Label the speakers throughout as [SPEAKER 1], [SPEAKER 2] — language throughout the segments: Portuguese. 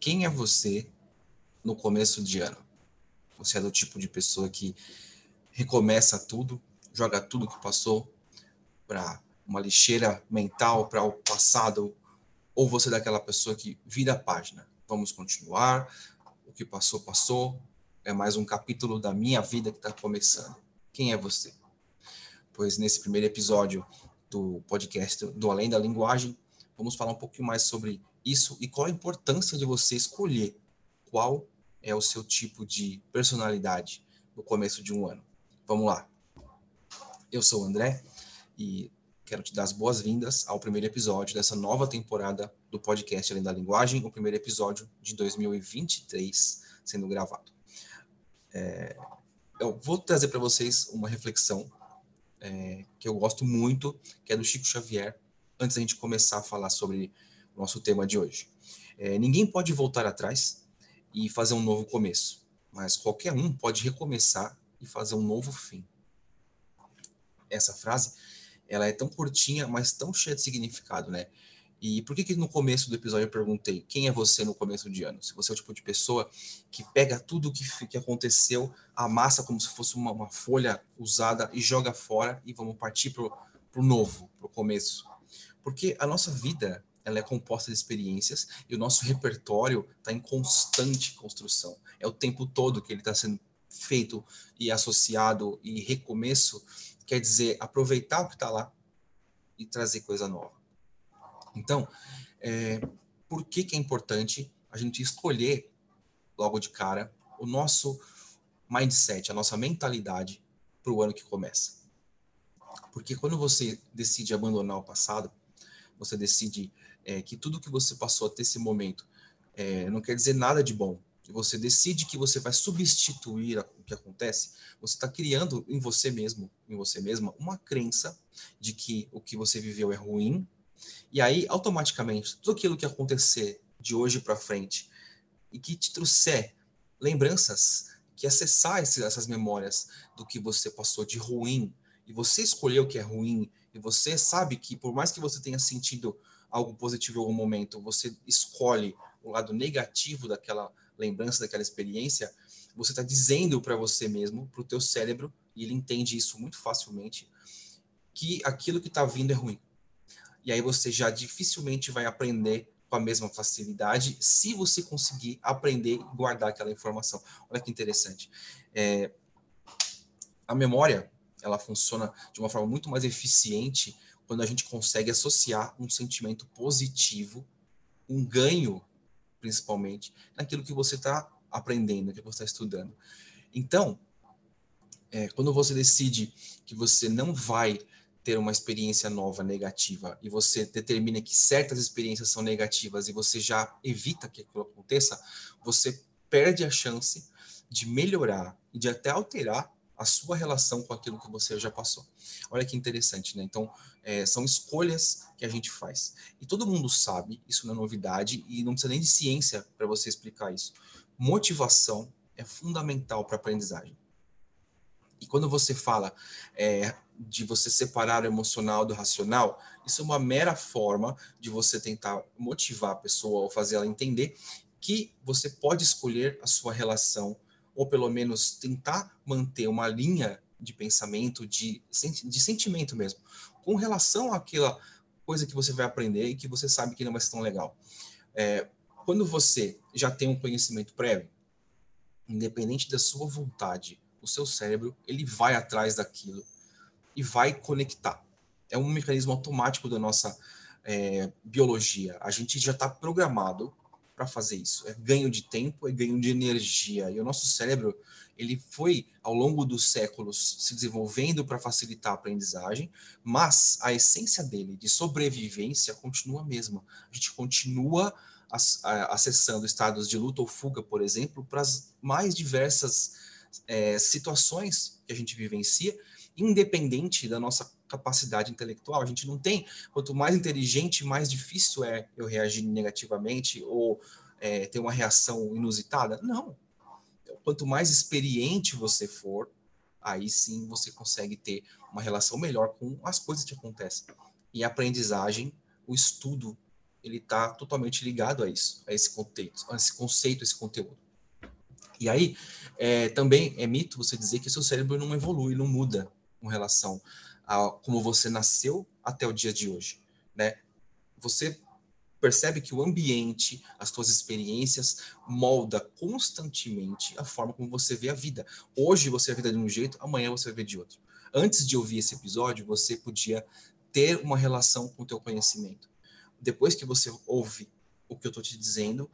[SPEAKER 1] Quem é você no começo de ano? Você é do tipo de pessoa que recomeça tudo, joga tudo que passou para uma lixeira mental, para o passado, ou você é daquela pessoa que vira a página? Vamos continuar, o que passou, passou, é mais um capítulo da minha vida que está começando. Quem é você? Pois nesse primeiro episódio do podcast do Além da Linguagem, vamos falar um pouquinho mais sobre isso e qual a importância de você escolher qual é o seu tipo de personalidade no começo de um ano. Vamos lá. Eu sou o André e quero te dar as boas-vindas ao primeiro episódio dessa nova temporada do podcast Além da Linguagem, o primeiro episódio de 2023 sendo gravado. É, eu vou trazer para vocês uma reflexão é, que eu gosto muito, que é do Chico Xavier, antes da gente começar a falar sobre o nosso tema de hoje. É, ninguém pode voltar atrás e fazer um novo começo, mas qualquer um pode recomeçar e fazer um novo fim. Essa frase, ela é tão curtinha, mas tão cheia de significado, né? E por que, que no começo do episódio eu perguntei quem é você no começo de ano? Se você é o tipo de pessoa que pega tudo que, que aconteceu, amassa como se fosse uma, uma folha usada e joga fora e vamos partir para o novo, para o começo. Porque a nossa vida ela é composta de experiências e o nosso repertório está em constante construção. É o tempo todo que ele está sendo feito e associado e recomeço, quer dizer aproveitar o que está lá e trazer coisa nova. Então, é, por que, que é importante a gente escolher logo de cara o nosso mindset, a nossa mentalidade para o ano que começa? Porque quando você decide abandonar o passado, você decide é, que tudo que você passou até esse momento é, não quer dizer nada de bom, e você decide que você vai substituir o que acontece, você está criando em você mesmo, em você mesma, uma crença de que o que você viveu é ruim. E aí, automaticamente, tudo aquilo que acontecer de hoje para frente e que te trouxer lembranças, que acessar essas memórias do que você passou de ruim, e você escolheu o que é ruim, e você sabe que por mais que você tenha sentido algo positivo em algum momento, você escolhe o lado negativo daquela lembrança, daquela experiência, você está dizendo para você mesmo, para o teu cérebro, e ele entende isso muito facilmente, que aquilo que está vindo é ruim e aí você já dificilmente vai aprender com a mesma facilidade se você conseguir aprender e guardar aquela informação. Olha que interessante. É, a memória ela funciona de uma forma muito mais eficiente quando a gente consegue associar um sentimento positivo, um ganho, principalmente, naquilo que você está aprendendo, naquilo que você está estudando. Então, é, quando você decide que você não vai ter uma experiência nova negativa e você determina que certas experiências são negativas e você já evita que aquilo aconteça, você perde a chance de melhorar e de até alterar a sua relação com aquilo que você já passou. Olha que interessante, né? Então, é, são escolhas que a gente faz. E todo mundo sabe, isso não é novidade, e não precisa nem de ciência para você explicar isso. Motivação é fundamental para a aprendizagem. E quando você fala é, de você separar o emocional do racional, isso é uma mera forma de você tentar motivar a pessoa ou fazer ela entender que você pode escolher a sua relação, ou pelo menos tentar manter uma linha de pensamento, de, de sentimento mesmo, com relação àquela coisa que você vai aprender e que você sabe que não vai ser tão legal. É, quando você já tem um conhecimento prévio, independente da sua vontade, o seu cérebro ele vai atrás daquilo e vai conectar. É um mecanismo automático da nossa é, biologia. A gente já está programado para fazer isso. É ganho de tempo, é ganho de energia. E o nosso cérebro, ele foi ao longo dos séculos se desenvolvendo para facilitar a aprendizagem, mas a essência dele de sobrevivência continua a mesma. A gente continua acessando estados de luta ou fuga, por exemplo, para as mais diversas é, situações que a gente vivencia independente da nossa capacidade intelectual. A gente não tem, quanto mais inteligente, mais difícil é eu reagir negativamente ou é, ter uma reação inusitada. Não. Quanto mais experiente você for, aí sim você consegue ter uma relação melhor com as coisas que acontecem. E a aprendizagem, o estudo, ele está totalmente ligado a isso, a esse conceito, a esse conceito, esse conteúdo. E aí, é, também é mito você dizer que seu cérebro não evolui, não muda com relação a como você nasceu até o dia de hoje, né? Você percebe que o ambiente, as suas experiências molda constantemente a forma como você vê a vida. Hoje você vê a vida de um jeito, amanhã você ver de outro. Antes de ouvir esse episódio, você podia ter uma relação com o teu conhecimento. Depois que você ouve o que eu estou te dizendo,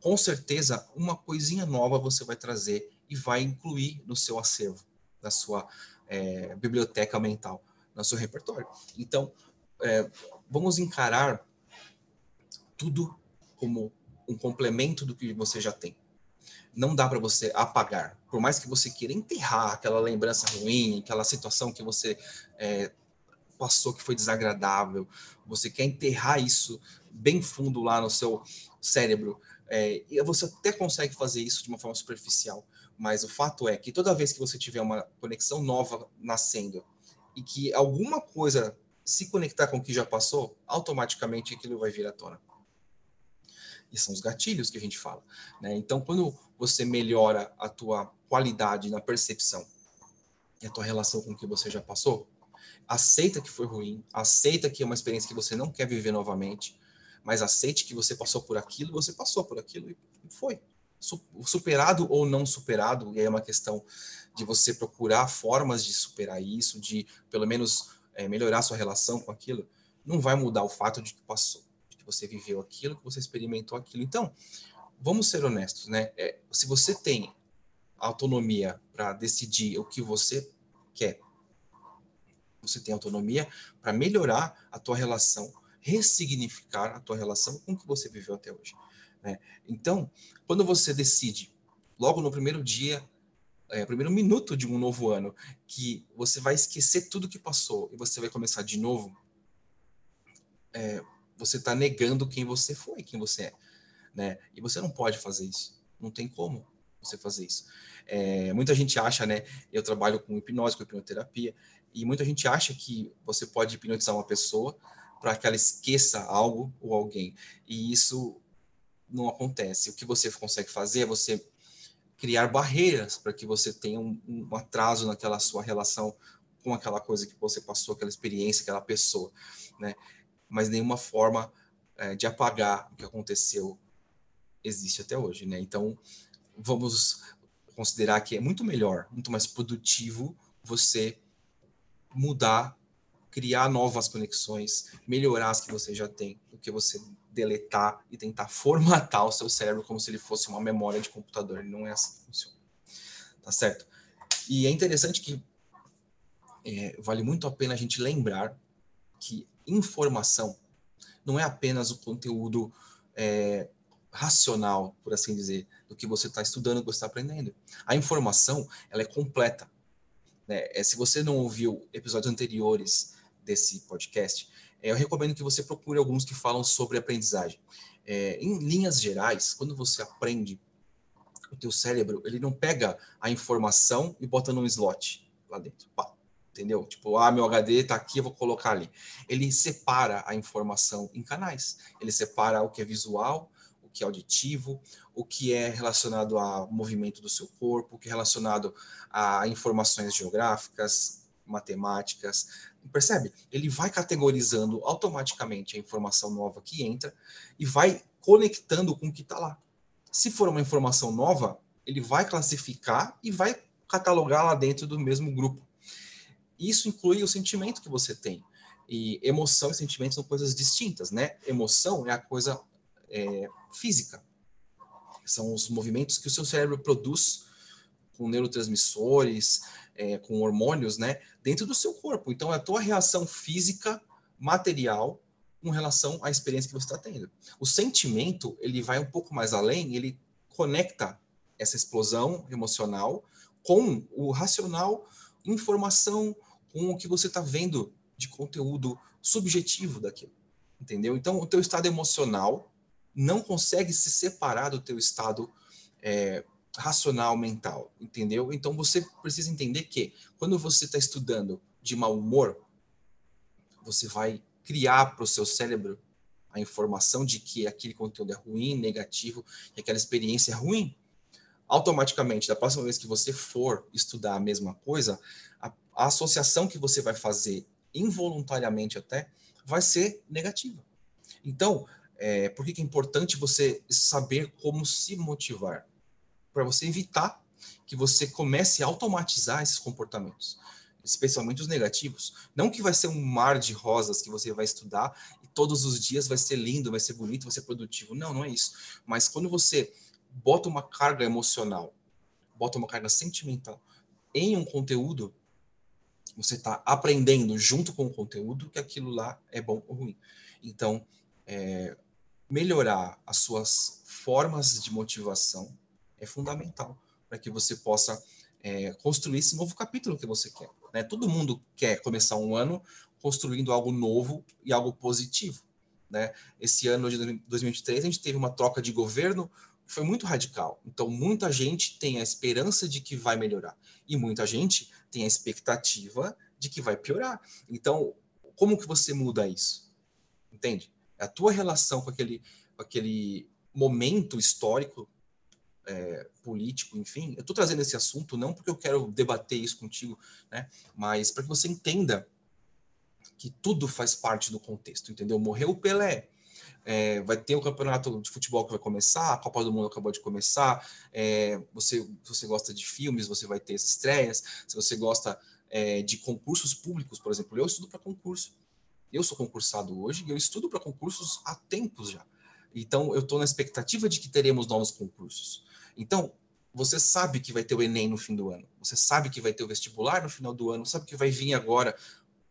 [SPEAKER 1] com certeza uma coisinha nova você vai trazer e vai incluir no seu acervo, na sua é, biblioteca mental, no seu repertório. Então, é, vamos encarar tudo como um complemento do que você já tem. Não dá para você apagar. Por mais que você queira enterrar aquela lembrança ruim, aquela situação que você é, passou que foi desagradável, você quer enterrar isso bem fundo lá no seu cérebro. É, e você até consegue fazer isso de uma forma superficial, mas o fato é que toda vez que você tiver uma conexão nova nascendo e que alguma coisa se conectar com o que já passou, automaticamente aquilo vai vir à tona e são os gatilhos que a gente fala. Né? Então, quando você melhora a tua qualidade na percepção e a tua relação com o que você já passou, aceita que foi ruim, aceita que é uma experiência que você não quer viver novamente, mas aceite que você passou por aquilo, você passou por aquilo e foi. Superado ou não superado, e aí é uma questão de você procurar formas de superar isso, de pelo menos é, melhorar sua relação com aquilo, não vai mudar o fato de que passou você viveu aquilo, que você experimentou aquilo. Então, vamos ser honestos, né? É, se você tem autonomia para decidir o que você quer, você tem autonomia para melhorar a tua relação, ressignificar a tua relação com o que você viveu até hoje. Né? Então, quando você decide, logo no primeiro dia, é, primeiro minuto de um novo ano, que você vai esquecer tudo que passou e você vai começar de novo, é, você está negando quem você foi, quem você é, né? E você não pode fazer isso. Não tem como você fazer isso. É, muita gente acha, né? Eu trabalho com hipnose, com hipnoterapia, e muita gente acha que você pode hipnotizar uma pessoa para que ela esqueça algo ou alguém. E isso não acontece. O que você consegue fazer é você criar barreiras para que você tenha um, um, atraso naquela sua relação com aquela coisa que você passou, aquela experiência, aquela pessoa, né? mas nenhuma forma é, de apagar o que aconteceu existe até hoje, né? Então, vamos considerar que é muito melhor, muito mais produtivo você mudar, criar novas conexões, melhorar as que você já tem, do que você deletar e tentar formatar o seu cérebro como se ele fosse uma memória de computador. Não é assim que funciona. Tá certo? E é interessante que é, vale muito a pena a gente lembrar que informação não é apenas o conteúdo é, racional, por assim dizer, do que você está estudando, do que você está aprendendo. A informação, ela é completa. Né? É, se você não ouviu episódios anteriores desse podcast, é, eu recomendo que você procure alguns que falam sobre aprendizagem. É, em linhas gerais, quando você aprende, o teu cérebro, ele não pega a informação e bota num slot lá dentro. Pá, entendeu? Tipo, ah, meu HD está aqui, eu vou colocar ali. Ele separa a informação em canais. Ele separa o que é visual, o que é auditivo, o que é relacionado ao movimento do seu corpo, o que é relacionado a informações geográficas, matemáticas. Percebe? Ele vai categorizando automaticamente a informação nova que entra e vai conectando com o que está lá. Se for uma informação nova, ele vai classificar e vai catalogar lá dentro do mesmo grupo. Isso inclui o sentimento que você tem. E emoção e sentimento são coisas distintas, né? Emoção é a coisa é, física. São os movimentos que o seu cérebro produz com neurotransmissores, é, com hormônios, né? Dentro do seu corpo. Então, é a tua reação física, material, com relação à experiência que você está tendo. O sentimento, ele vai um pouco mais além, ele conecta essa explosão emocional com o racional, informação, com o que você está vendo de conteúdo subjetivo daquilo, entendeu? Então, o teu estado emocional não consegue se separar do teu estado é, racional mental, entendeu? Então, você precisa entender que quando você está estudando de mau humor, você vai criar para o seu cérebro a informação de que aquele conteúdo é ruim, negativo, que aquela experiência é ruim, automaticamente, da próxima vez que você for estudar a mesma coisa, a, a associação que você vai fazer involuntariamente até vai ser negativa. Então, é, por que, que é importante você saber como se motivar? Para você evitar que você comece a automatizar esses comportamentos, especialmente os negativos. Não que vai ser um mar de rosas que você vai estudar e todos os dias vai ser lindo, vai ser bonito, vai ser produtivo. Não, não é isso. Mas quando você bota uma carga emocional, bota uma carga sentimental em um conteúdo, você está aprendendo junto com o conteúdo que aquilo lá é bom ou ruim. Então, é, melhorar as suas formas de motivação é fundamental para que você possa é, construir esse novo capítulo que você quer. Né? Todo mundo quer começar um ano construindo algo novo e algo positivo. Né? Esse ano de 2023 a gente teve uma troca de governo, foi muito radical. Então, muita gente tem a esperança de que vai melhorar. E muita gente tem a expectativa de que vai piorar. Então, como que você muda isso? Entende? A tua relação com aquele, com aquele momento histórico, é, político, enfim. Eu estou trazendo esse assunto não porque eu quero debater isso contigo, né? mas para que você entenda que tudo faz parte do contexto, entendeu? Morreu o Pelé, é, vai ter o campeonato de futebol que vai começar, a Copa do Mundo acabou de começar. É, você, se você gosta de filmes, você vai ter as estreias. Se você gosta é, de concursos públicos, por exemplo, eu estudo para concurso. Eu sou concursado hoje e eu estudo para concursos há tempos já. Então, eu estou na expectativa de que teremos novos concursos. Então, você sabe que vai ter o Enem no fim do ano, você sabe que vai ter o vestibular no final do ano, sabe que vai vir agora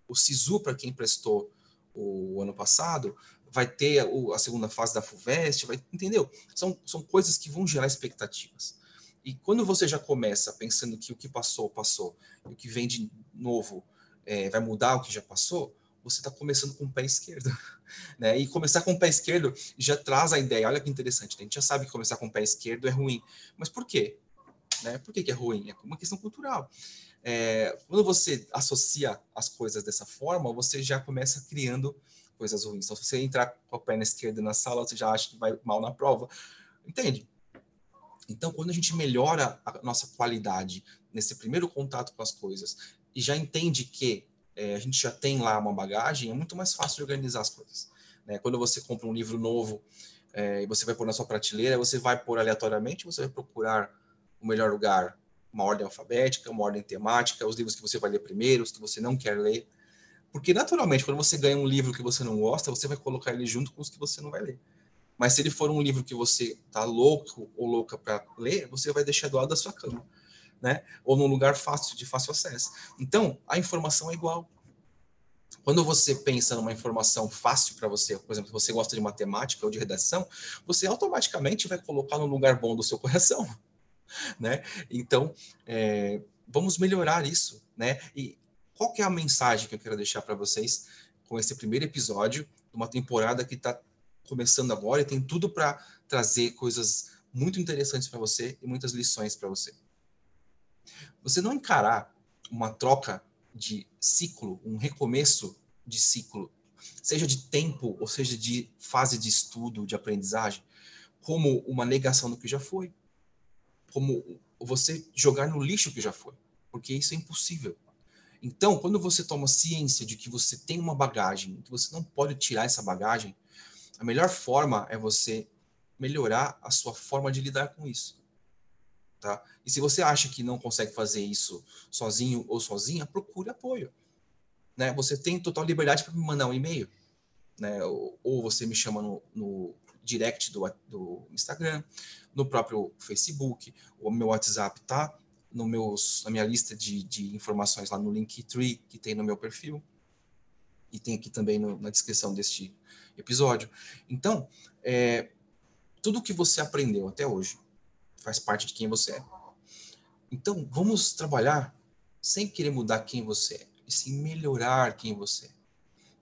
[SPEAKER 1] o SISU para quem prestou o ano passado, vai ter a, segunda fase da FUVEST, vai, entendeu? São, são coisas que vão gerar expectativas. E quando você já começa pensando que o que passou, passou, e o que vem de novo é, vai mudar o que já passou, você está começando com o pé esquerdo. Né? E começar com o pé esquerdo já traz a ideia, olha que interessante, né? a gente já sabe que começar com o pé esquerdo é ruim. Mas por quê? Né? Por que, que é ruim? É uma questão cultural. É, quando você associa as coisas dessa forma, você já começa criando coisas ruins. Então, se você entrar com a perna esquerda na sala, você já acha que vai mal na prova. Entende? Então, quando a gente melhora a nossa qualidade nesse primeiro contato com as coisas e já entende que é, a gente já tem lá uma bagagem, é muito mais fácil de organizar as coisas. Né? Quando você compra um livro novo é, e você vai pôr na sua prateleira, você vai pôr aleatoriamente, você vai procurar o melhor lugar, uma ordem alfabética, uma ordem temática, os livros que você vai ler primeiro, os que você não quer ler. Porque, naturalmente, quando você ganha um livro que você não gosta, você vai colocar ele junto com os que você não vai ler. Mas se ele for um livro que você tá louco ou louca para ler, você vai deixar do lado da sua cama, né? Ou num lugar fácil, de fácil acesso. Então, a informação é igual. Quando você pensa numa informação fácil para você, por exemplo, você gosta de matemática ou de redação, você automaticamente vai colocar no lugar bom do seu coração, né? Então, é, vamos melhorar isso, né? E qual é a mensagem que eu quero deixar para vocês com esse primeiro episódio de uma temporada que está começando agora e tem tudo para trazer coisas muito interessantes para você e muitas lições para você. Você não encarar uma troca de ciclo, um recomeço de ciclo, seja de tempo ou seja de fase de estudo, de aprendizagem, como uma negação do que já foi, como você jogar no lixo que já foi, porque isso é impossível. Então, quando você toma ciência de que você tem uma bagagem, que você não pode tirar essa bagagem, a melhor forma é você melhorar a sua forma de lidar com isso. Tá? E se você acha que não consegue fazer isso sozinho ou sozinha, procure apoio. Né? Você tem total liberdade para me mandar um e-mail. Né? Ou, ou, você me chama no, no direct do, do Instagram, no próprio Facebook, o meu WhatsApp tá no meus, na minha lista de, de informações lá no Linktree, que tem no meu perfil, e tem aqui também no, na descrição deste episódio. Então, é, tudo que você aprendeu até hoje faz parte de quem você é. Então, vamos trabalhar sem querer mudar quem você é, e sim melhorar quem você é,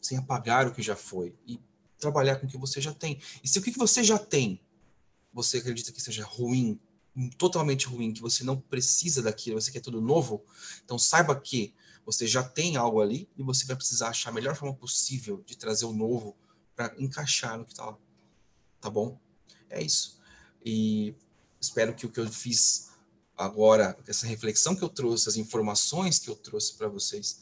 [SPEAKER 1] sem apagar o que já foi e trabalhar com o que você já tem. E se o que você já tem você acredita que seja ruim totalmente ruim, que você não precisa daquilo, você quer tudo novo, então saiba que você já tem algo ali e você vai precisar achar a melhor forma possível de trazer o novo para encaixar no que está lá. Tá bom? É isso. E espero que o que eu fiz agora, essa reflexão que eu trouxe, as informações que eu trouxe para vocês,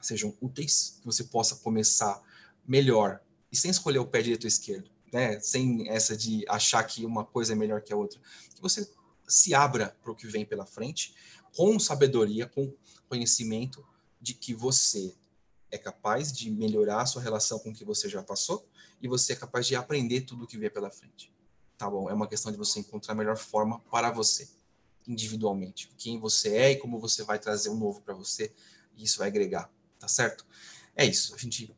[SPEAKER 1] sejam úteis, que você possa começar melhor e sem escolher o pé direito ou esquerdo, né? Sem essa de achar que uma coisa é melhor que a outra. Que você se abra para o que vem pela frente com sabedoria, com conhecimento de que você é capaz de melhorar a sua relação com o que você já passou e você é capaz de aprender tudo o que vier pela frente. Tá bom? É uma questão de você encontrar a melhor forma para você, individualmente. Quem você é e como você vai trazer um novo para você, e isso vai agregar, tá certo? É isso. A gente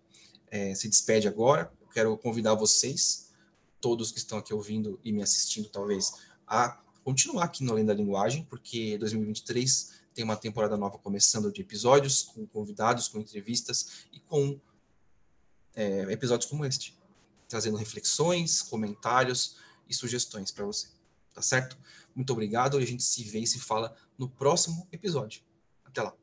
[SPEAKER 1] é, se despede agora. Eu quero convidar vocês, todos que estão aqui ouvindo e me assistindo, talvez, a continuar aqui no Além da Linguagem, porque 2023 tem uma temporada nova começando de episódios, com convidados, com entrevistas e com é, episódios como este, trazendo reflexões, comentários e sugestões para você. Tá certo? Muito obrigado a gente se vê e se fala no próximo episódio. Até lá.